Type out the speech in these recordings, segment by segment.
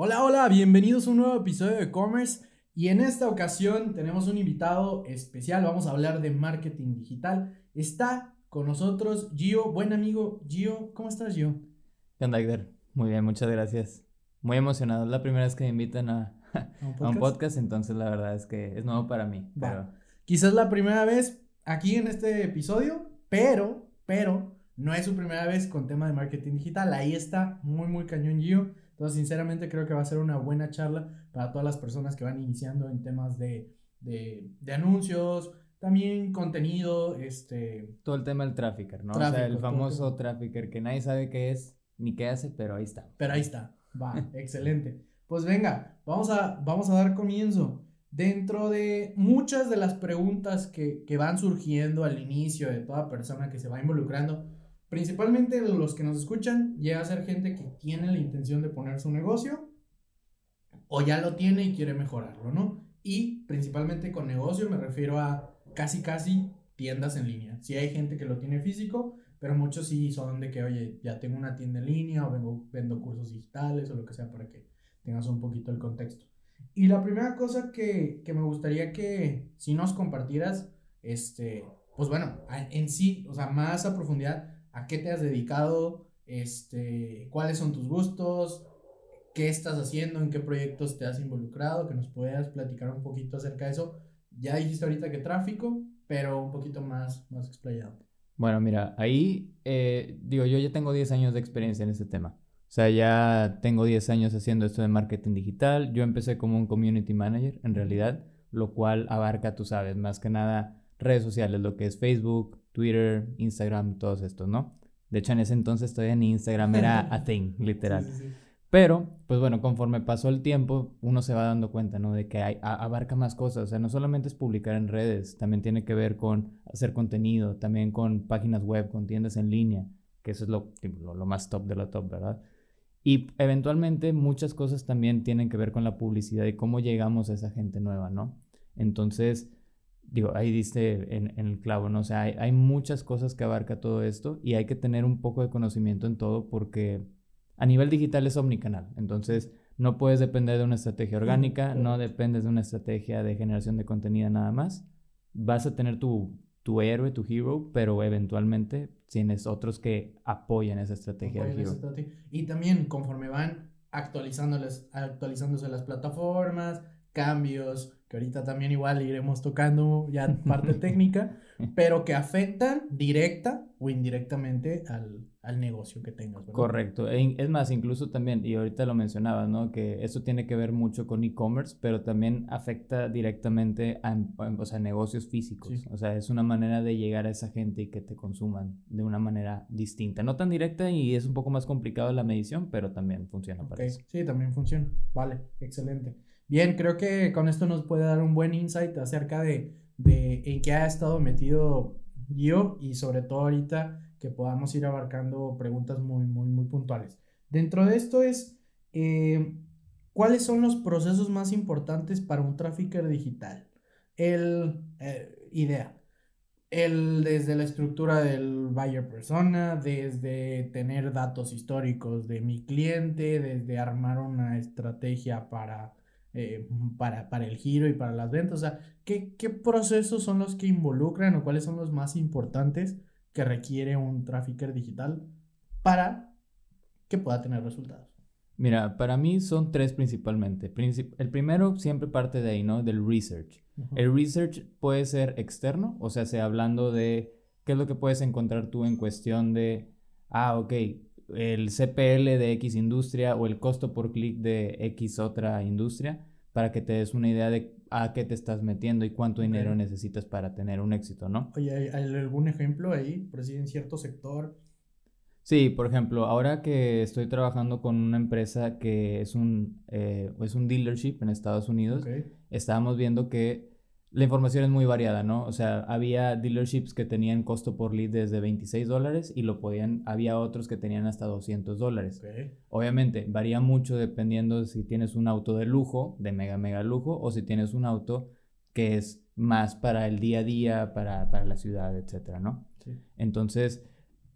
Hola, hola, bienvenidos a un nuevo episodio de Commerce y en esta ocasión tenemos un invitado especial, vamos a hablar de marketing digital. Está con nosotros Gio, buen amigo Gio, ¿cómo estás Gio? ¿Qué onda? Muy bien, muchas gracias. Muy emocionado, es la primera vez que me invitan a, ¿A, un podcast? entonces la verdad es que es nuevo para mí. Pero... Quizás la primera vez aquí en este episodio, pero, pero, no es su primera vez con tema de marketing digital. Ahí está muy, muy cañón Gio. Entonces, sinceramente, creo que va a ser una buena charla para todas las personas que van iniciando en temas de, de, de anuncios, también contenido, este... Todo el tema del trafficker, ¿no? o sea, el famoso trafficker que nadie sabe qué es ni qué hace, pero ahí está. Pero ahí está. Va, excelente. Pues venga, vamos a, vamos a dar comienzo. Dentro de muchas de las preguntas que, que van surgiendo al inicio de toda persona que se va involucrando, principalmente los que nos escuchan, llega a ser gente que tiene la intención de poner su negocio o ya lo tiene y quiere mejorarlo, ¿no? Y principalmente con negocio me refiero a casi, casi tiendas en línea. Si hay gente que lo tiene físico, pero muchos sí son de que, oye, ya tengo una tienda en línea o vengo, vendo cursos digitales o lo que sea para que tengas un poquito el contexto. Y la primera cosa que, que me gustaría que si nos compartieras, este, pues bueno, en sí, o sea, más a profundidad, a qué te has dedicado, este, cuáles son tus gustos, qué estás haciendo, en qué proyectos te has involucrado, que nos puedas platicar un poquito acerca de eso. Ya dijiste ahorita que tráfico, pero un poquito más, más explayado. Bueno, mira, ahí, eh, digo, yo ya tengo 10 años de experiencia en este tema. O sea, ya tengo 10 años haciendo esto de marketing digital. Yo empecé como un community manager, en realidad, lo cual abarca, tú sabes, más que nada redes sociales, lo que es Facebook, Twitter, Instagram, todos estos, ¿no? De hecho, en ese entonces todavía ni Instagram era a thing, literal. Pero, pues bueno, conforme pasó el tiempo, uno se va dando cuenta, ¿no? De que hay, abarca más cosas. O sea, no solamente es publicar en redes, también tiene que ver con hacer contenido, también con páginas web, con tiendas en línea, que eso es lo, lo, lo más top de lo top, ¿verdad? Y eventualmente muchas cosas también tienen que ver con la publicidad y cómo llegamos a esa gente nueva, ¿no? Entonces, digo, ahí diste en, el clavo, ¿no? O sea, hay, muchas cosas que abarca todo esto y hay que tener un poco de conocimiento en todo porque a nivel digital es omnicanal. Entonces, no puedes depender de una estrategia orgánica, no dependes de una estrategia de generación de contenido nada más. Vas a tener tu, tu héroe, tu hero, pero eventualmente tienes otros que apoyan esa estrategia de hero. Y también conforme van actualizándoles, actualizándose las plataformas, cambios, que ahorita también igual iremos tocando ya parte técnica, pero que afectan directa o indirectamente al, al negocio que tengas. Correcto. E es más, incluso también, y ahorita lo mencionabas, ¿no? Que eso tiene que ver mucho con e-commerce, pero también afecta directamente a, o sea, negocios físicos. O sea, es una manera de llegar a esa gente y que te consuman de una manera distinta. No tan directa y es un poco más complicado la medición, pero también funciona para eso. Sí, también funciona. Vale, excelente. Bien, creo que con esto nos puede dar un buen insight acerca de, de en qué ha estado metido yo y sobre todo ahorita que podamos ir abarcando preguntas muy, muy, muy puntuales. Dentro de esto es, eh, ¿cuáles son los procesos más importantes para un trafficker digital? El, eh, idea, el, desde la estructura del buyer persona, desde tener datos históricos de mi cliente, desde armar una estrategia para eh, para, para, el giro y para las ventas? O sea, ¿qué, ¿qué, procesos son los que involucran o cuáles son los más importantes que requiere un trafficker digital para que pueda tener resultados? Mira, para mí son tres principalmente. el primero siempre parte de ahí, ¿no? Del research. El research puede ser externo, o sea, sea hablando de qué es lo que puedes encontrar tú en cuestión de, ah, ok, el CPL de X industria o el costo por clic de X otra industria para que te des una idea de a qué te estás metiendo y cuánto dinero necesitas para tener un éxito, ¿no? Oye, ¿hay algún ejemplo ahí? Por si en cierto sector. Sí, por ejemplo, ahora que estoy trabajando con una empresa que es un, eh, es un dealership en Estados Unidos, estábamos viendo que la información es muy variada, ¿no? O sea, había dealerships que tenían costo por lead desde 26 dólares y lo podían, había otros que tenían hasta 200 dólares. Obviamente, varía mucho dependiendo de si tienes un auto de lujo, de mega, mega lujo, o si tienes un auto que es más para el día a día, para, para la ciudad, etcétera, ¿no? Sí. Entonces,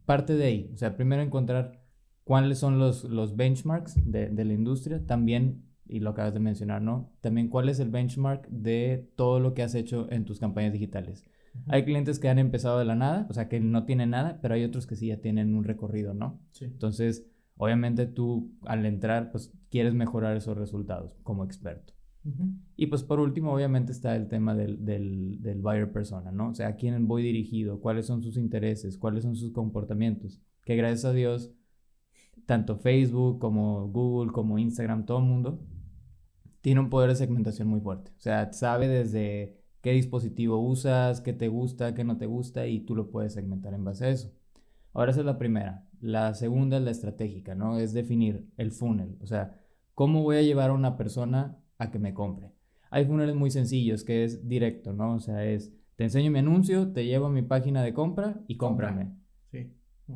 parte de ahí. O sea, primero encontrar cuáles son los, los benchmarks de, de, la industria, también, y lo acabas de mencionar, ¿no? También cuál es el benchmark de todo lo que has hecho en tus campañas digitales. Hay clientes que han empezado de la nada, o sea, que no tienen nada, pero hay otros que sí ya tienen un recorrido, ¿no? Sí. Entonces, obviamente tú al entrar, pues quieres mejorar esos resultados como experto. Y pues por último, obviamente está el tema del, del, del, buyer persona, ¿no? O sea, a quién voy dirigido, cuáles son sus intereses, cuáles son sus comportamientos. Que gracias a Dios, tanto Facebook como Google, como Instagram, todo el mundo tiene un poder de segmentación muy fuerte. O sea, sabe desde qué dispositivo usas, qué te gusta, qué no te gusta y tú lo puedes segmentar en base a eso. Ahora esa es la primera. La segunda es la estratégica, ¿no? Es definir el funnel. O sea, ¿cómo voy a llevar a una persona a que me compre? Hay funnels muy sencillos que es directo, ¿no? O sea, es te enseño mi anuncio, te llevo a mi página de compra y cómprame.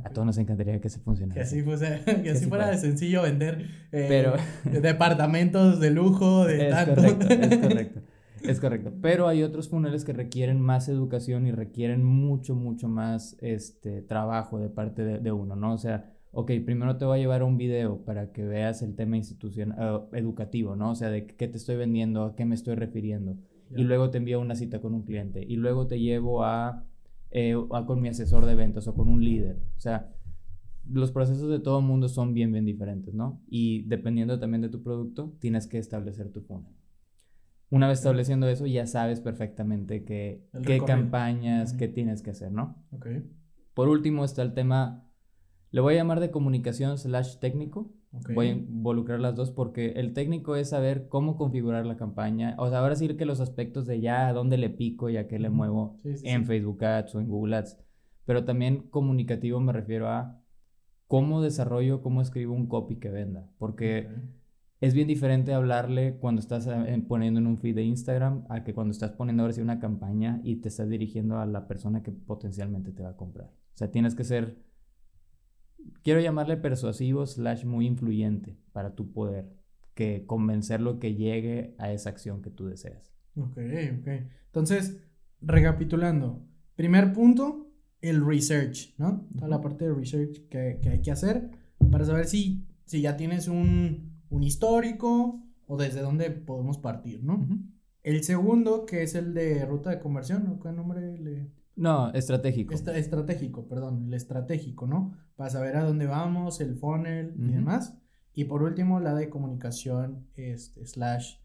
A todos nos encantaría que se funcionara. Que así, que así fuera de sencillo vender eh, departamentos de lujo, de es Correcto, es correcto. Es correcto. Pero hay otros funnels que requieren más educación y requieren mucho, mucho más este, trabajo de parte de, uno, ¿no? O sea, ok, primero te voy a llevar a un video para que veas el tema institucional, eh, educativo, ¿no? O sea, de qué te estoy vendiendo, a qué me estoy refiriendo. Y luego te envío una cita con un cliente. Y luego te llevo a, eh, a con mi asesor de ventas o con un líder. O sea, los procesos de todo mundo son bien, bien diferentes, ¿no? Y dependiendo también de tu producto, tienes que establecer tu funnel. Una vez estableciendo eso, ya sabes perfectamente qué, qué campañas, qué tienes que hacer, ¿no? Ok. Por último está el tema, le voy a llamar de comunicación slash técnico. Voy a involucrar las dos porque el técnico es saber cómo configurar la campaña. O sea, ahora sí que los aspectos de ya a dónde le pico y a qué le muevo en Facebook Ads o en Google Ads. Pero también comunicativo me refiero a cómo desarrollo, cómo escribo un copy que venda. Porque es bien diferente hablarle cuando estás eh, poniendo en un feed de Instagram a que cuando estás poniendo ahora sí una campaña y te estás dirigiendo a la persona que potencialmente te va a comprar. O sea, tienes que ser, quiero llamarle persuasivo slash muy influyente para tu poder, que convencerlo que llegue a esa acción que tú deseas. Ok, ok. Entonces, recapitulando, primer punto, el research, ¿no? Toda la parte de research que, que hay que hacer para saber si, si ya tienes un un histórico o desde dónde podemos partir, ¿no? El segundo, que es el de ruta de conversión, ¿Qué nombre le...? No, estratégico. estratégico, perdón, el estratégico, ¿no? Para saber a dónde vamos, el funnel y demás. Y por último, la de comunicación este, slash...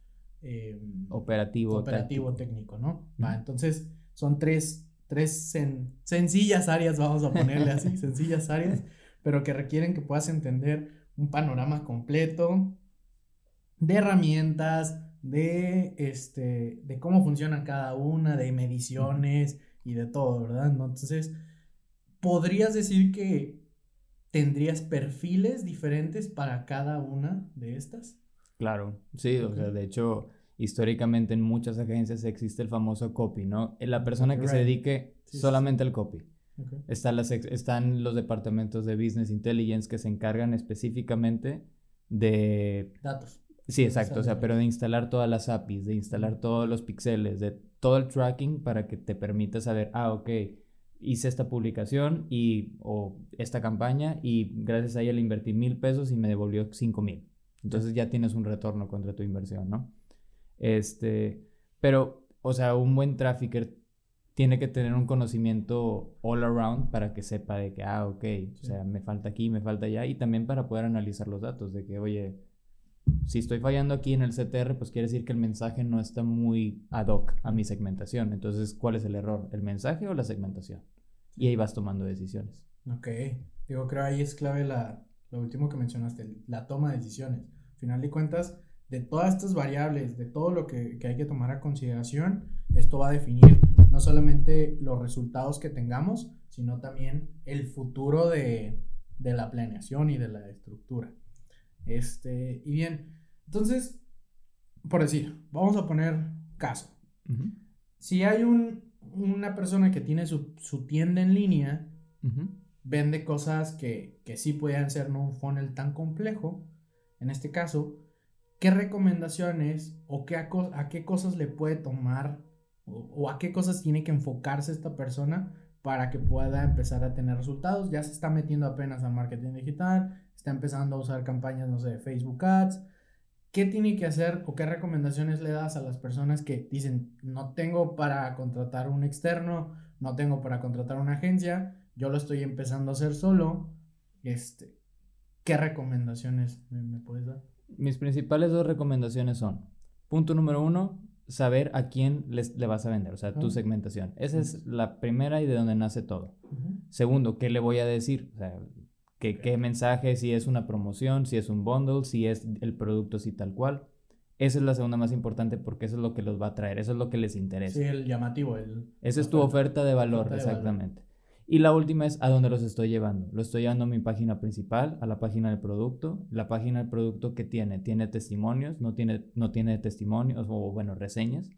Em, operativo. Operativo técnico, ¿no? Va, entonces son tres, tres sencillas áreas, vamos a ponerle así, sencillas áreas, pero que requieren que puedas entender un panorama completo de herramientas, de, este, de cómo funciona cada una, de mediciones y de todo, ¿verdad? Entonces, ¿podrías decir que tendrías perfiles diferentes para cada una de estas? Claro, sí, o sea, de hecho, históricamente en muchas agencias existe el famoso copy, ¿no? La persona que se dedique solamente al copy están los departamentos de Business Intelligence que se encargan específicamente de... Datos. Sí, exacto, o sea, pero de instalar todas las APIs, de instalar todos los píxeles, de todo el tracking para que te permita saber, ah, ok, hice esta publicación y, o esta campaña y gracias a ella le invertí mil pesos y me devolvió cinco mil. Entonces ya tienes un retorno contra tu inversión, ¿no? Este, pero, o sea, un buen trafficker tiene que tener un conocimiento all around para que sepa de que, ah, ok, o sea, me falta aquí, me falta allá, y también para poder analizar los datos, de que, oye, si estoy fallando aquí en el CTR, pues quiere decir que el mensaje no está muy ad hoc a mi segmentación. Entonces, ¿cuál es el error? ¿El mensaje o la segmentación? Y ahí vas tomando decisiones. Ok, digo, creo ahí es clave la, lo último que mencionaste, la toma de decisiones. Al final de cuentas, de todas estas variables, de todo lo que, que hay que tomar a consideración, esto va a definir no solamente los resultados que tengamos, sino también el futuro de, la planeación y de la estructura. Este, y bien, entonces, por decir, vamos a poner caso. Si hay una persona que tiene su, tienda en línea, vende cosas que, que sí pueden ser no un funnel tan complejo, en este caso, ¿qué recomendaciones o qué a qué cosas le puede tomar o, a qué cosas tiene que enfocarse esta persona para que pueda empezar a tener resultados. Ya se está metiendo apenas al marketing digital, está empezando a usar campañas, no sé, Facebook Ads. ¿Qué tiene que hacer o qué recomendaciones le das a las personas que dicen, no tengo para contratar un externo, no tengo para contratar una agencia, yo lo estoy empezando a hacer solo? Este, ¿Qué recomendaciones me, puedes dar? Mis principales dos recomendaciones son, punto número uno, saber a quién les, le vas a vender, o sea, tu segmentación. Esa es la primera y de donde nace todo. Segundo, ¿qué le voy a decir? O sea, ¿qué, ¿qué, mensaje, si es una promoción, si es un bundle, si es el producto así tal cual. Esa es la segunda más importante porque eso es lo que los va a traer, eso es lo que les interesa. Sí, el llamativo. El, Esa es tu oferta de valor, exactamente. Y la última es a dónde los estoy llevando. Lo estoy llevando a mi página principal, a la página del producto. La página del producto que tiene, tiene testimonios, no tiene, no tiene testimonios o bueno, reseñas.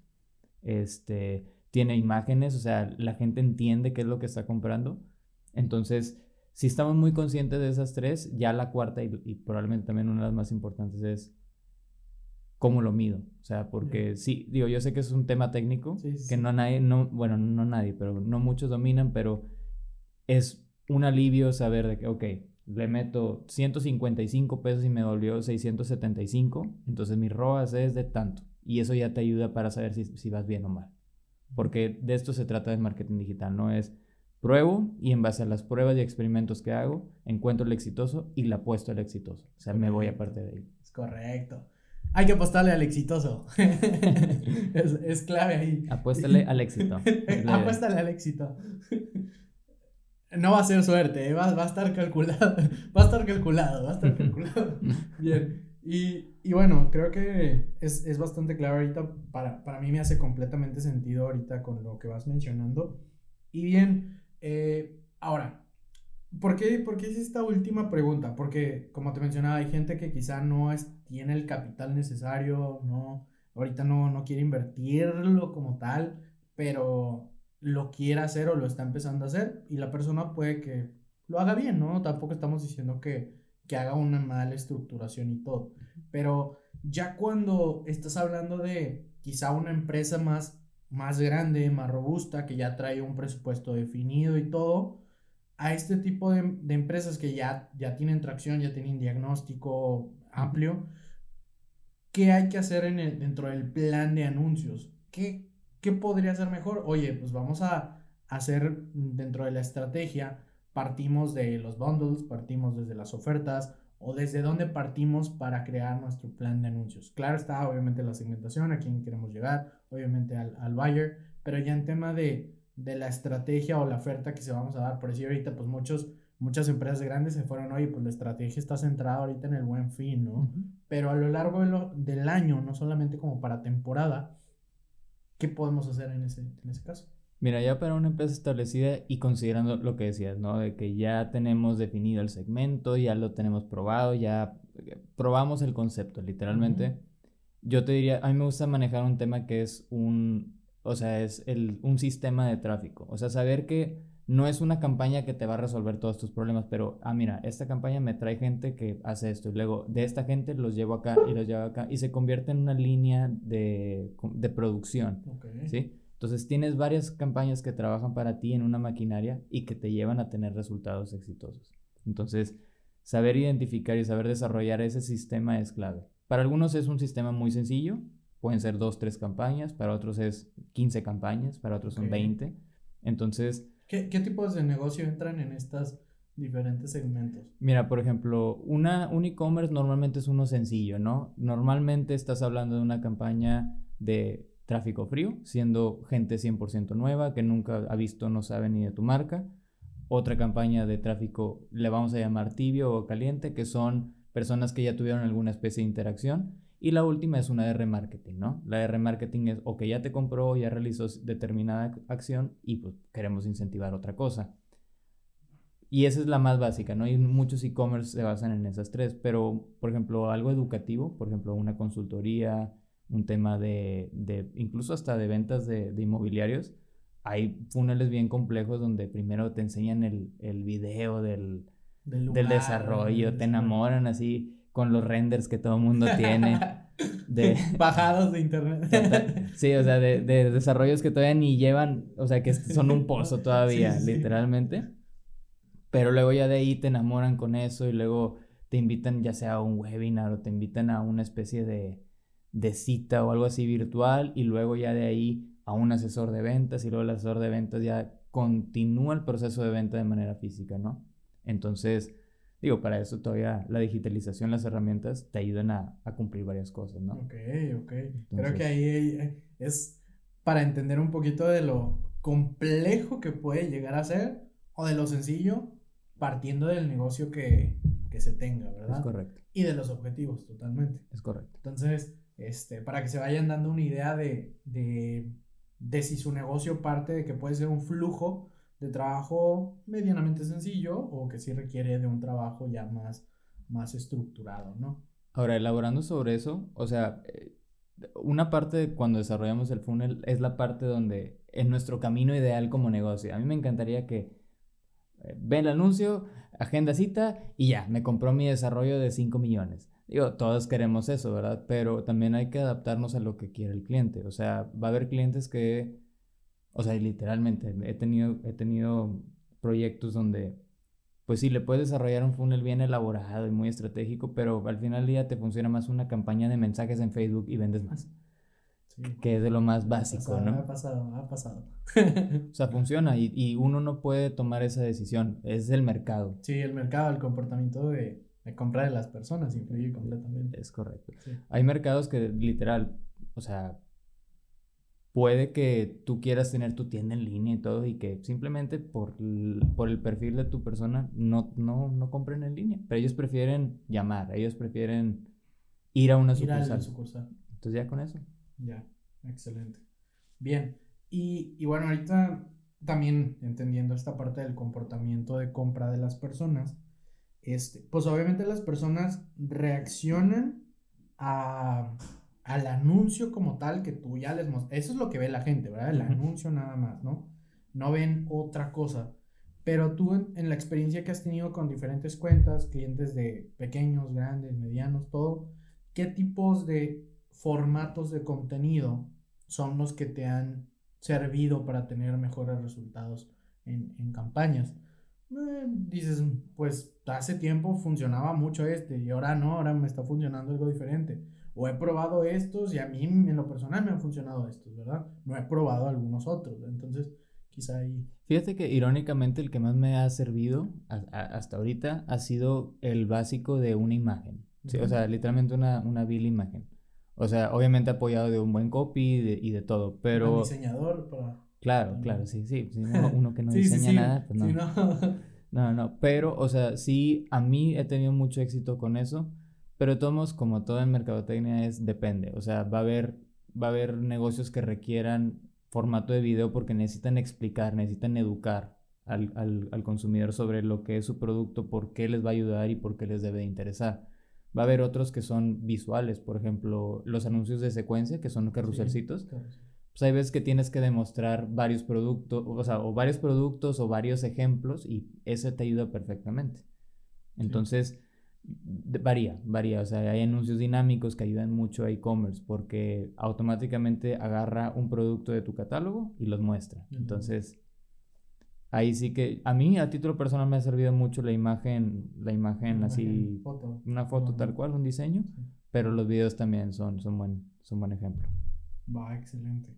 Este, tiene imágenes, o sea, la gente entiende qué es lo que está comprando. Entonces, si estamos muy conscientes de esas tres, ya la cuarta y, probablemente también una de las más importantes es cómo lo mido. O sea, porque sí, digo, yo sé que es un tema técnico que no nadie, no, bueno, no nadie, pero no muchos dominan, pero es un alivio saber de que, ok, le meto 155 pesos y me volvió 675, entonces mi ROAS es de tanto. Y eso ya te ayuda para saber si, si vas bien o mal. Porque de esto se trata de marketing digital, no es pruebo y en base a las pruebas y experimentos que hago, encuentro el exitoso y le apuesto al exitoso. O sea, me voy aparte de ahí. Es correcto. Hay que apostarle al exitoso. es, clave ahí. Apuéstale al éxito. Apuéstale al éxito. No va a ser suerte, ¿eh? va, a estar calculado, va a estar calculado, va a estar calculado. Bien, y, bueno, creo que es, bastante claro ahorita, para, para, mí me hace completamente sentido ahorita con lo que vas mencionando. Y bien, eh, ahora, ¿por qué, ¿por qué esta última pregunta? Porque, como te mencionaba, hay gente que quizá no es, tiene el capital necesario, no, ahorita no, no quiere invertirlo como tal, pero lo quiera hacer o lo está empezando a hacer y la persona puede que lo haga bien, ¿no? Tampoco estamos diciendo que, que haga una mala estructuración y todo, pero ya cuando estás hablando de quizá una empresa más, más grande, más robusta, que ya trae un presupuesto definido y todo, a este tipo de, de empresas que ya, ya tienen tracción, ya tienen diagnóstico amplio, ¿qué hay que hacer en el, dentro del plan de anuncios? ¿Qué, ¿Qué podría ser mejor? Oye, pues vamos a hacer dentro de la estrategia, partimos de los bundles, partimos desde las ofertas o desde dónde partimos para crear nuestro plan de anuncios. Claro está, obviamente, la segmentación, a quién queremos llegar, obviamente al, al buyer, pero ya en tema de, de la estrategia o la oferta que se vamos a dar, por decir ahorita, pues muchos muchas empresas grandes se fueron, oye, pues la estrategia está centrada ahorita en el buen fin, ¿no? Pero a lo largo del año, no solamente como para temporada, ¿qué podemos hacer en ese, en ese caso? Mira, ya para una empresa establecida y considerando lo que decías, ¿no? De que ya tenemos definido el segmento, ya lo tenemos probado, ya eh, probamos el concepto, literalmente. Yo te diría, a mí me gusta manejar un tema que es un, o sea, es el, un sistema de tráfico. O sea, saber que no es una campaña que te va a resolver todos tus problemas, pero, ah, mira, esta campaña me trae gente que hace esto y luego de esta gente los llevo acá y los llevo acá y se convierte en una línea de, de producción, ¿sí? Entonces tienes varias campañas que trabajan para ti en una maquinaria y que te llevan a tener resultados exitosos. Entonces, saber identificar y saber desarrollar ese sistema es clave. Para algunos es un sistema muy sencillo, pueden ser dos, tres campañas, para otros es 15 campañas, para otros son 20. Entonces, ¿Qué, ¿Qué, tipos de negocio entran en estos diferentes segmentos? Mira, por ejemplo, una, un e-commerce normalmente es uno sencillo, ¿no? Normalmente estás hablando de una campaña de tráfico frío, siendo gente 100% nueva que nunca ha visto, no sabe ni de tu marca. Otra campaña de tráfico le vamos a llamar tibio o caliente, que son personas que ya tuvieron alguna especie de interacción. Y la última es una de remarketing, ¿no? La de remarketing es o que ya te compró, ya realizó determinada acción y pues queremos incentivar otra cosa. Y esa es la más básica, ¿no? Y muchos e-commerce se basan en esas tres, pero por ejemplo algo educativo, por ejemplo una consultoría, un tema de, de incluso hasta de ventas de, de, inmobiliarios, hay funnels bien complejos donde primero te enseñan el, el video del, del, del desarrollo, te enamoran así con los renders que todo el mundo tiene. de... Bajados de internet. sí, o sea, de, de, desarrollos que todavía ni llevan, o sea, que son un pozo todavía, literalmente. Pero luego ya de ahí te enamoran con eso y luego te invitan ya sea a un webinar o te invitan a una especie de, de cita o algo así virtual y luego ya de ahí a un asesor de ventas y luego el asesor de ventas ya continúa el proceso de venta de manera física, ¿no? Entonces, digo, para eso todavía la digitalización, las herramientas te ayudan a, cumplir varias cosas, ¿no? Ok, ok. Creo que ahí es para entender un poquito de lo complejo que puede llegar a ser o de lo sencillo partiendo del negocio que, se tenga, ¿verdad? Es correcto. Y de los objetivos, totalmente. Es correcto. Entonces, este, para que se vayan dando una idea de, de, si su negocio parte de que puede ser un flujo de trabajo medianamente sencillo o que sí requiere de un trabajo ya más, más estructurado, ¿no? Ahora, elaborando sobre eso, o sea, eh, una parte cuando desarrollamos el funnel es la parte donde en nuestro camino ideal como negocio. A mí me encantaría que ve el anuncio, agenda cita y ya, me compró mi desarrollo de 5 millones. Digo, todos queremos eso, ¿verdad? Pero también hay que adaptarnos a lo que quiere el cliente. O sea, va a haber clientes que, o sea, literalmente, he tenido, he tenido proyectos donde, pues sí, le puedes desarrollar un funnel bien elaborado y muy estratégico, pero al final del día te funciona más una campaña de mensajes en Facebook y vendes más que es de lo más básico, ¿no? Ha pasado, ha pasado. o sea, funciona y, y, uno no puede tomar esa decisión, es el mercado. Sí, el mercado, el comportamiento de, de compra de las personas influye completamente. Es correcto. Hay mercados que literal, o sea, puede que tú quieras tener tu tienda en línea y todo y que simplemente por, por el perfil de tu persona no, no, no compren en línea, pero ellos prefieren llamar, ellos prefieren ir a una sucursal. sucursal. Entonces ya con eso. Ya, excelente. Bien, y, y bueno, ahorita también entendiendo esta parte del comportamiento de compra de las personas, este, pues obviamente las personas reaccionan a, al anuncio como tal que tú ya les mostras. Eso es lo que ve la gente, ¿verdad? El anuncio nada más, ¿no? No ven otra cosa. Pero tú en, en, la experiencia que has tenido con diferentes cuentas, clientes de pequeños, grandes, medianos, todo, ¿qué tipos de formatos de contenido son los que te han servido para tener mejores resultados en, en campañas. Eh, dices, pues hace tiempo funcionaba mucho este y ahora no, ahora me está funcionando algo diferente. O he probado estos y a mí en lo personal me han funcionado estos, ¿verdad? No he probado algunos otros. Entonces, quizá ahí... Fíjate que irónicamente el que más me ha servido hasta ahorita ha sido el básico de una imagen. O sea, literalmente una, una vil imagen. O sea, obviamente apoyado de un buen copy y de, todo, pero... Un diseñador para... Claro, claro, sí, sí. uno, que no diseña nada, pues no. no. no, no, pero, o sea, sí, a mí he tenido mucho éxito con eso, pero todos, como todo en mercadotecnia, es depende. O sea, va a haber, va a haber negocios que requieran formato de video porque necesitan explicar, necesitan educar al, al, al consumidor sobre lo que es su producto, por qué les va a ayudar y por qué les debe de interesar. Va a haber otros que son visuales, por ejemplo, los anuncios de secuencia, que son carruselcitos. Pues hay veces que tienes que demostrar varios productos, o sea, o varios productos o varios ejemplos y eso te ayuda perfectamente. Entonces, varía, varía. O sea, hay anuncios dinámicos que ayudan mucho a e-commerce porque automáticamente agarra un producto de tu catálogo y los muestra. Entonces, ahí sí que a mí a título personal me ha servido mucho la imagen, la imagen así, una foto tal cual, un diseño, pero los videos también son, son, buen, son buen ejemplo. Va, excelente.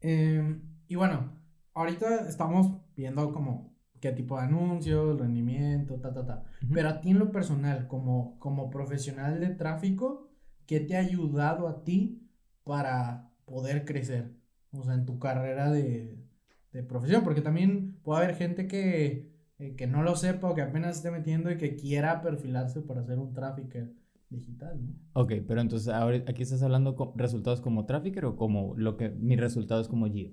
Em, y bueno, ahorita estamos viendo como qué tipo de anuncios, rendimiento, ta, ta, ta. Pero a ti en lo personal, como, como profesional de tráfico, ¿qué te ha ayudado a ti para poder crecer? O sea, en tu carrera de, de profesión, porque también puede haber gente que, eh, que no lo sepa o que apenas esté metiendo y que quiera perfilarse para ser un trafficker digital, ¿no? Ok, pero entonces ahora aquí estás hablando con resultados como trafficker o como lo que mis resultados como Gio.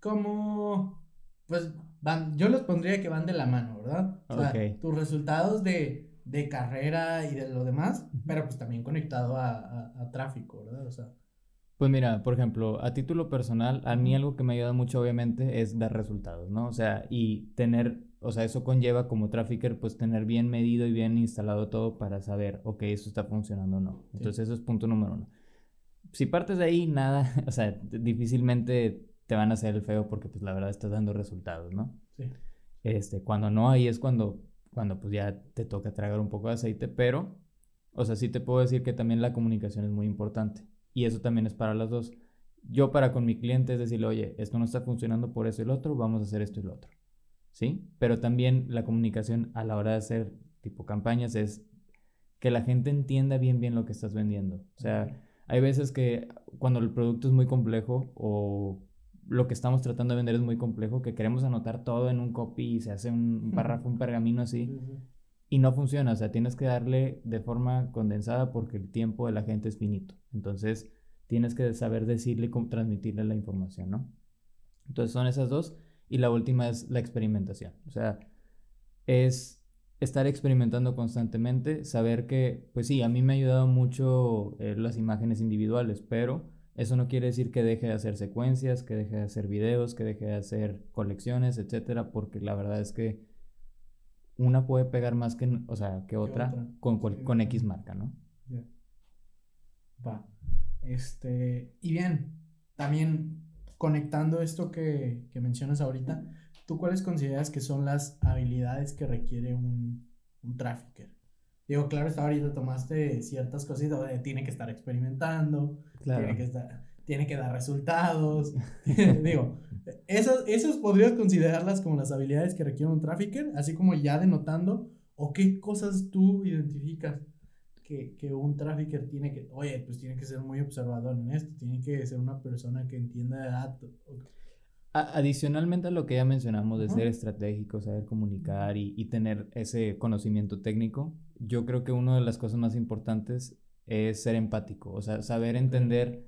Como pues van, yo los pondría que van de la mano, ¿verdad? O sea, tus resultados de, de, carrera y de lo demás, pero pues también conectado a, a, a tráfico, ¿verdad? O sea, pues mira, por ejemplo, a título personal, a mí algo que me ayuda mucho obviamente es dar resultados, ¿no? O sea, y tener, o sea, eso conlleva como trafficker, pues tener bien medido y bien instalado todo para saber, ok, eso está funcionando o no. Entonces eso es punto número uno. si partes de ahí, nada, o sea, difícilmente te van a hacer el feo porque pues la verdad estás dando resultados, ¿no? Sí. Este, cuando no, ahí es cuando, cuando pues ya te toca tragar un poco de aceite, pero, o sea, sí te puedo decir que también la comunicación es muy importante. Y eso también es para las dos. Yo para con mi cliente es decirle, oye, esto no está funcionando por eso y lo otro, vamos a hacer esto y lo otro. ¿Sí? Pero también la comunicación a la hora de hacer tipo campañas es que la gente entienda bien bien lo que estás vendiendo. O sea, hay veces que cuando el producto es muy complejo o lo que estamos tratando de vender es muy complejo, que queremos anotar todo en un copy y se hace un párrafo, un pergamino así, y no funciona. O sea, tienes que darle de forma condensada porque el tiempo de la gente es finito. Entonces, tienes que saber decirle y transmitirle la información, ¿no? Entonces, son esas dos. Y la última es la experimentación. O sea, es estar experimentando constantemente, saber que, pues sí, a mí me ha ayudado mucho eh, las imágenes individuales, pero eso no quiere decir que deje de hacer secuencias, que deje de hacer videos, que deje de hacer colecciones, etcétera, porque la verdad es que una puede pegar más que, o sea, que otra, Con, con, X marca, ¿no? Va. Este, y bien, también conectando esto que, que mencionas ahorita, ¿tú cuáles consideras que son las habilidades que requiere un, un trafficker? Digo, claro, está ahorita tomaste ciertas cositas, tiene que estar experimentando, tiene, que estar, tiene que dar resultados. Digo, esas, esas podrías considerarlas como las habilidades que requiere un trafficker, así como ya denotando, o qué cosas tú identificas que, que un trafficker tiene que, oye, pues tiene que ser muy observador en esto, tiene que ser una persona que entienda de datos. Adicionalmente a lo que ya mencionamos de ser estratégico, saber comunicar y, y, tener ese conocimiento técnico, yo creo que una de las cosas más importantes es ser empático, o sea, saber entender,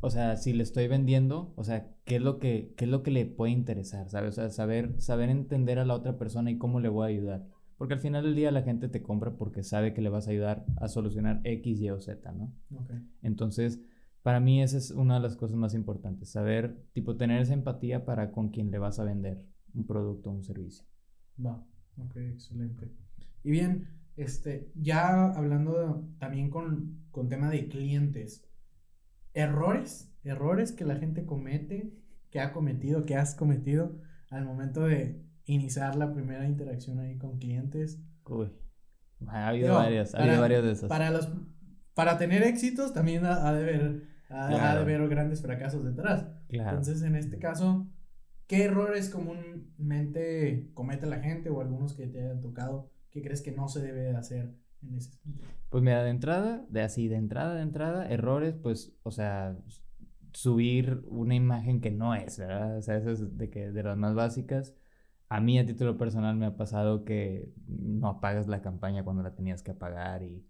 o sea, si le estoy vendiendo, o sea, qué es lo que, qué es lo que le puede interesar, ¿sabes? O sea, saber, saber entender a la otra persona y cómo le voy a ayudar. Porque al final del día la gente te compra porque sabe que le vas a ayudar a solucionar X, Y o Z, ¿no? Entonces, para mí esa es una de las cosas más importantes, saber, tipo, tener esa empatía para con quien le vas a vender un producto o un servicio. Va, ok, excelente. Y bien, este, ya hablando también con, con tema de clientes, errores, errores que la gente comete, que ha cometido, que has cometido al momento de iniciar la primera interacción ahí con clientes. Uy, ha habido varias, ha habido varias de esas. Para los, para tener éxitos también ha, de haber ha, de haber grandes fracasos detrás. Entonces, en este caso, ¿qué errores comúnmente comete la gente o algunos que te hayan tocado? ¿Qué crees que no se debe hacer en ese sentido? Pues mira, de entrada, de así, de entrada, de entrada, errores, pues, o sea, subir una imagen que no es, ¿verdad? O sea, eso es de, que, de las más básicas. A mí a título personal me ha pasado que no apagas la campaña cuando la tenías que apagar y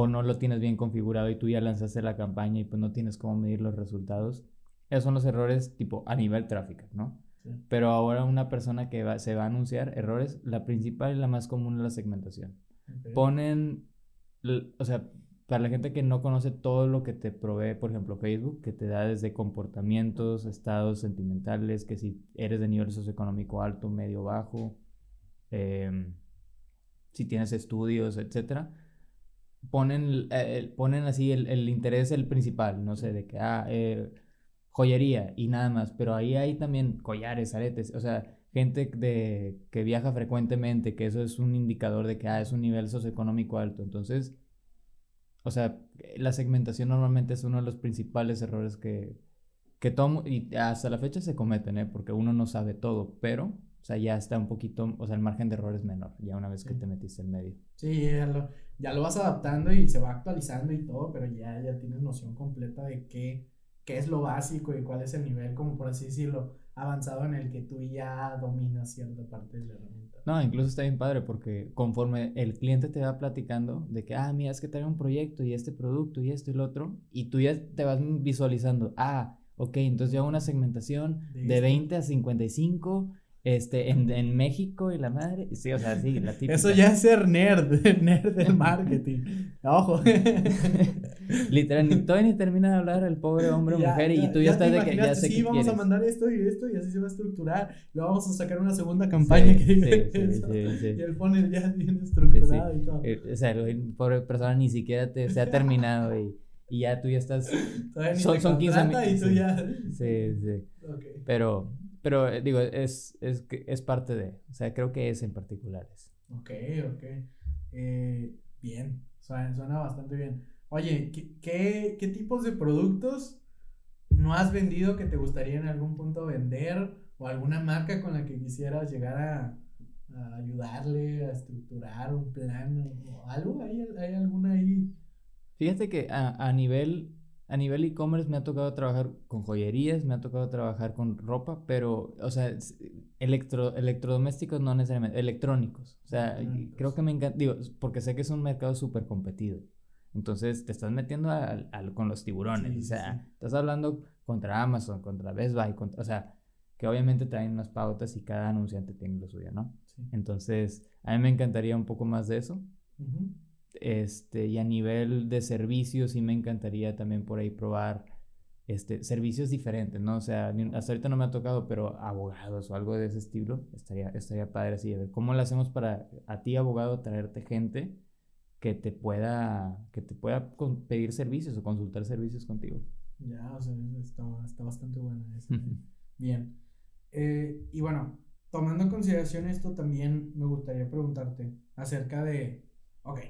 o no lo tienes bien configurado y tú ya lanzaste la campaña y pues no tienes cómo medir los resultados. Esos son los errores tipo a nivel tráfico, ¿no? Pero ahora una persona que va, se va a anunciar errores, la principal y la más común es la segmentación. Ponen, o sea, para la gente que no conoce todo lo que te provee, por ejemplo, Facebook, que te da desde comportamientos, estados sentimentales, que si eres de nivel socioeconómico alto, medio, bajo, em, si tienes estudios, etcétera ponen, eh, ponen así el, el, interés el principal, no sé, de que, ah, eh, joyería y nada más, pero ahí hay también collares, aretes, o sea, gente de, que viaja frecuentemente, que eso es un indicador de que, ah, es un nivel socioeconómico alto, entonces, o sea, la segmentación normalmente es uno de los principales errores que, que tomo, y hasta la fecha se cometen, ¿eh? porque uno no sabe todo, pero sea, ya está un poquito, o sea, el margen de error es menor, ya una vez que te metiste en medio. Sí, ya lo, ya lo vas adaptando y se va actualizando y todo, pero ya, ya tienes noción completa de qué, qué es lo básico y cuál es el nivel, como por así decirlo, avanzado en el que tú ya dominas cierta parte de la herramienta. No, incluso está bien padre porque conforme el cliente te va platicando de que, ah, mira, es que traigo un proyecto y este producto y esto y lo otro, y tú ya te vas visualizando, ah, ok, entonces yo hago una segmentación de, de 20 a 55 este, en, en, México y la madre. Sí, o sea, sí, la típica. Eso ya es ser nerd, nerd del marketing. Ojo. Literal, ni todavía ni termina de hablar el pobre hombre o mujer y tú ya, estás de que ya sé sí, vamos a mandar esto y esto y así se va a estructurar. Luego vamos a sacar una segunda campaña que dice sí, Y el funnel ya bien estructurado y todo. Eh, o sea, el pobre persona ni siquiera te, se ha terminado y y ya tú ya estás... son, son 15 minutos. Y tú ya... Sí, sí. Pero, pero eh, digo, es, es, es parte de, o sea, creo que es en particular. Es. Ok, ok. Eh, bien, suena, suena, bastante bien. Oye, ¿qué, ¿qué, qué, tipos de productos no has vendido que te gustaría en algún punto vender? ¿O alguna marca con la que quisieras llegar a, a ayudarle a estructurar un plan o algo? ¿Hay, hay alguna ahí? Fíjate que a, a nivel a nivel e-commerce me ha tocado trabajar con joyerías, me ha tocado trabajar con ropa, pero, o sea, electro, electrodomésticos no necesariamente, electrónicos. O sea, creo que me encanta, digo, porque sé que es un mercado súper competido. Entonces te estás metiendo con los tiburones. o sea, estás hablando contra Amazon, contra Best Buy, contra, o sea, que obviamente traen unas pautas y cada anunciante tiene lo suyo, ¿no? Entonces, a mí me encantaría un poco más de eso. Este, y a nivel de servicios, sí me encantaría también por ahí probar este, servicios diferentes, ¿no? O sea, hasta ahorita no me ha tocado, pero abogados o algo de ese estilo, estaría, estaría padre así. A ver, ¿cómo lo hacemos para a ti, abogado, traerte gente que te pueda, que te pueda pedir servicios o consultar servicios contigo? Ya, o sea, está, está bastante buena esa. Bien. Eh, y bueno, tomando en consideración esto, también me gustaría preguntarte acerca de, ok,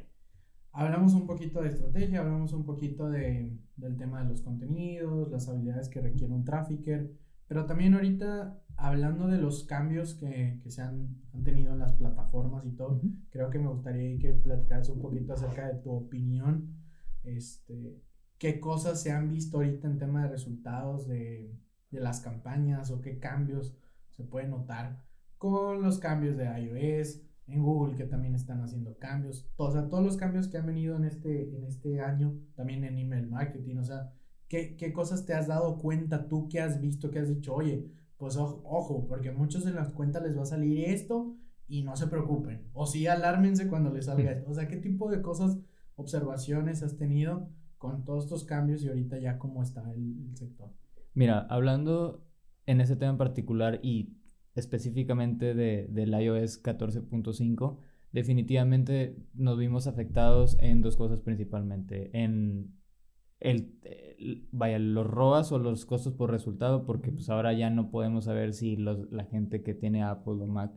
hablamos un poquito de estrategia, hablamos un poquito de, del tema de los contenidos, las habilidades que requiere un trafficker, pero también ahorita hablando de los cambios que, que se han, han, tenido en las plataformas y todo, creo que me gustaría que platicaras un poquito acerca de tu opinión, este, qué cosas se han visto ahorita en tema de resultados de, de las campañas o qué cambios se pueden notar con los cambios de iOS, en Google que también están haciendo cambios, o sea, todos los cambios que han venido en este, en este año, también en email marketing, o sea, ¿qué, qué cosas te has dado cuenta tú que has visto, que has dicho, oye, pues ojo, porque a muchos en las cuentas les va a salir esto y no se preocupen, o sí, alármense cuando les salga esto, o sea, ¿qué tipo de cosas, observaciones has tenido con todos estos cambios y ahorita ya cómo está el, el sector? Mira, hablando en ese tema en particular y específicamente de, del iOS 14.5, definitivamente nos vimos afectados en dos cosas principalmente. En el, vaya, los ROAS o los costos por resultado, porque pues ahora ya no podemos saber si los, la gente que tiene Apple o Mac,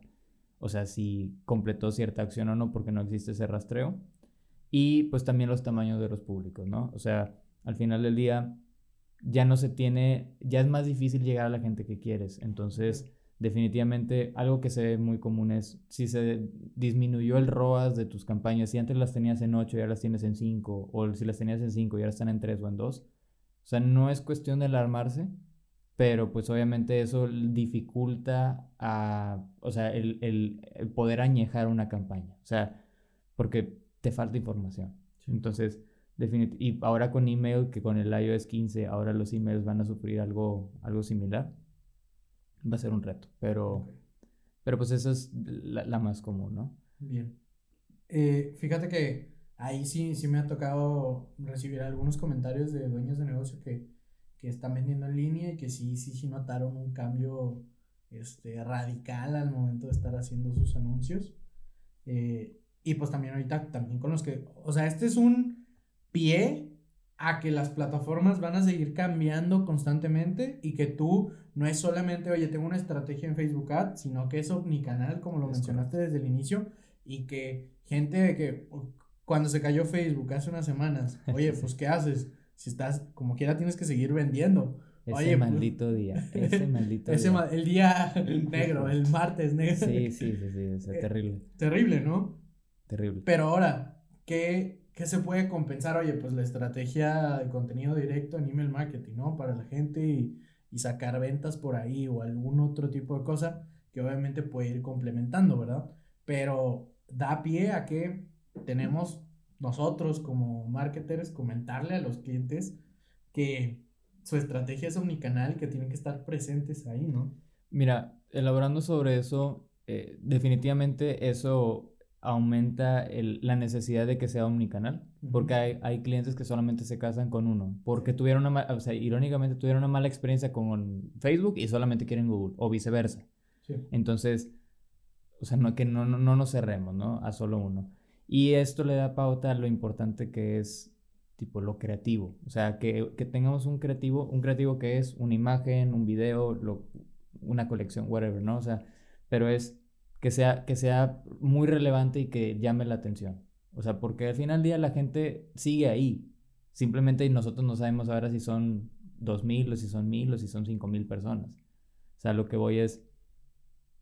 o sea, si completó cierta acción o no, porque no existe ese rastreo. Y pues también los tamaños de los públicos, ¿no? O sea, al final del día ya no se tiene, ya es más difícil llegar a la gente que quieres. Entonces, definitivamente algo que se ve muy común es si se disminuyó el ROAS de tus campañas, si antes las tenías en 8 y ahora las tienes en 5, o si las tenías en 5 y ahora están en 3 o en 2. O sea, no es cuestión de alarmarse, pero pues obviamente eso dificulta a, o sea, el, el, poder añejar una campaña. O sea, porque te falta información. Entonces, y ahora con email, que con el iOS 15, ahora los emails van a sufrir algo, algo similar va a ser un reto, pero, pero pues esa es la, más común, ¿no? Bien. Eh, fíjate que ahí sí, sí me ha tocado recibir algunos comentarios de dueños de negocio que, que están vendiendo en línea y que sí, sí, sí notaron un cambio este, radical al momento de estar haciendo sus anuncios. Eh, y pues también ahorita, también con los que, o sea, este es un pie a que las plataformas van a seguir cambiando constantemente y que tú no es solamente, oye, tengo una estrategia en Facebook Ads, sino que es omnicanal, como lo mencionaste desde el inicio, y que gente que cuando se cayó Facebook hace unas semanas, oye, pues ¿qué haces? Si estás, como quiera, tienes que seguir vendiendo. Ese oye, pues, maldito día, ese maldito día. el día negro, el martes negro. Sí, sí, sí, sí, es eh, terrible. Terrible, ¿no? Terrible. Pero ahora, ¿qué, ¿qué se puede compensar? Oye, pues la estrategia de contenido directo en email marketing, ¿no? Para la gente y, sacar ventas por ahí o algún otro tipo de cosa que obviamente puede ir complementando, ¿verdad? Pero da pie a que tenemos nosotros como marketers comentarle a los clientes que su estrategia es omnicanal, que tienen que estar presentes ahí, ¿no? Mira, elaborando sobre eso, eh, definitivamente eso aumenta la necesidad de que sea omnicanal, porque hay, hay, clientes que solamente se casan con uno, porque tuvieron una, o sea, irónicamente tuvieron una mala experiencia con Facebook y solamente quieren Google, o viceversa. Entonces, o sea, no, que no, no, nos cerremos, ¿no? A solo uno. Y esto le da pauta a lo importante que es tipo lo creativo. O sea, que, que tengamos un creativo, un creativo que es una imagen, un video, lo, una colección, whatever, ¿no? O sea, pero es que sea, que sea muy relevante y que llame la atención. O sea, porque al final del día la gente sigue ahí. Simplemente nosotros no sabemos ahora si son 2.000 o si son 1.000 o si son 5.000 personas. O sea, lo que voy es,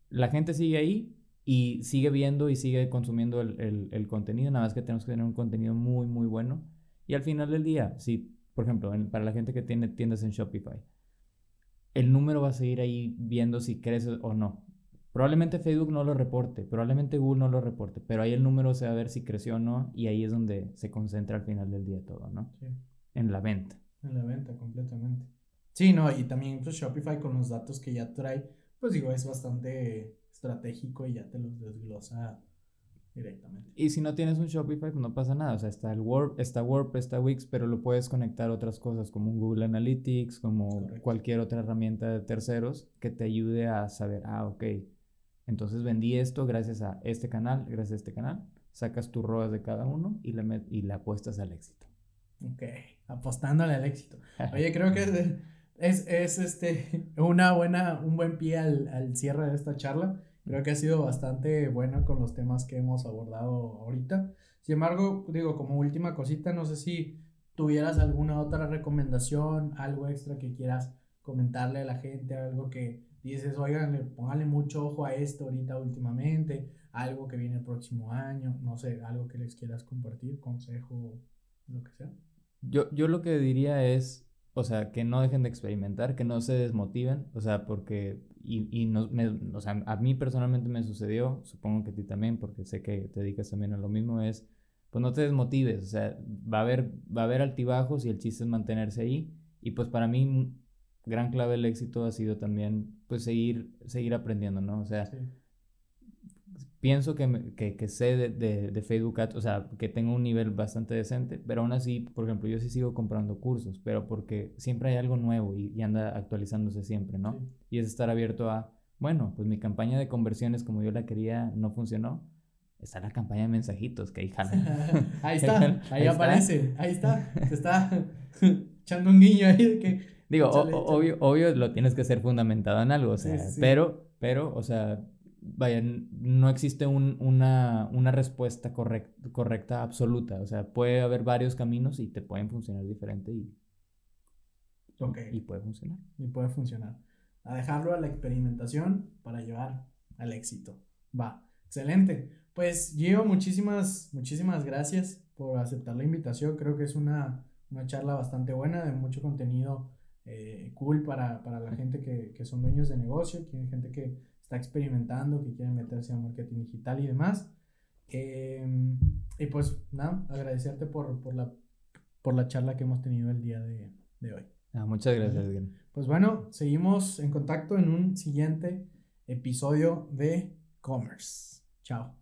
la gente sigue ahí y sigue viendo y sigue consumiendo el, el contenido, nada más que tenemos que tener un contenido muy, muy bueno y al final del día, si, por ejemplo, para la gente que tiene tiendas en Shopify, el número va a seguir ahí viendo si crece o no. Probablemente Facebook no lo reporte, probablemente Google no lo reporte, pero ahí el número se va a ver si creció o no y ahí es donde se concentra al final del día todo, ¿no? Sí. En la venta. En la venta, completamente. Sí, no, y también pues, Shopify con los datos que ya trae, pues digo, es bastante estratégico y ya te los desglosa directamente. Y si no tienes un Shopify, pues no pasa nada. O sea, está el Word, está WordPress, está Wix, pero lo puedes conectar a otras cosas como un Google Analytics, como cualquier otra herramienta de terceros que te ayude a saber, ah, ok, entonces vendí esto gracias a este canal, gracias a este canal. Sacas tus ROAS de cada uno y le, y le apuestas al éxito. Ok, apostándole al éxito. Oye, creo que es, es, este, una buena, un buen pie al, al cierre de esta charla. Creo que ha sido bastante bueno con los temas que hemos abordado ahorita. Sin embargo, digo, como última cosita, no sé si tuvieras alguna otra recomendación, algo extra que quieras comentarle a la gente, algo que dices, oigan, póngale mucho ojo a esto ahorita últimamente, algo que viene el próximo año, no sé, algo que les quieras compartir, consejo, lo que sea. Yo, yo lo que diría es, o sea, que no dejen de experimentar, que no se desmotiven, o sea, porque, y, y no, me, o sea, a mí personalmente me sucedió, supongo que a ti también, porque sé que te dedicas también a lo mismo, es, pues no te desmotives, o sea, va a haber, va a haber altibajos y el chiste es mantenerse ahí, y pues para mí, gran clave del éxito ha sido también, pues seguir, seguir aprendiendo, ¿no? O sea, pienso que, que, que sé de, de, de, Facebook Ads, o sea, que tengo un nivel bastante decente, pero aún así, por ejemplo, yo sí sigo comprando cursos, pero porque siempre hay algo nuevo y, y anda actualizándose siempre, ¿no? Y es estar abierto a, bueno, pues mi campaña de conversiones como yo la quería no funcionó. Está la campaña de mensajitos que ahí jala. ahí está, ahí, aparece, ahí está, se está echando un guiño ahí de que... Digo, obvio, obvio lo tienes que ser fundamentado en algo, o sea, pero, pero, o sea, vaya, no existe un, una, una, respuesta correcta absoluta. O sea, puede haber varios caminos y te pueden funcionar diferente y, y puede funcionar. Y puede funcionar. A dejarlo a la experimentación para llevar al éxito. Va, excelente. Pues Gio, muchísimas, muchísimas gracias por aceptar la invitación. Creo que es una, una charla bastante buena, de mucho contenido eh, cool para, para, la gente que, que son dueños de negocio, gente que está experimentando, que quiere meterse a marketing digital y demás. Em, y pues nada, agradecerte por, por, la, por la charla que hemos tenido el día de, de hoy. Ah, muchas gracias, Pues bueno, seguimos en contacto en un siguiente episodio de Commerce. Chao.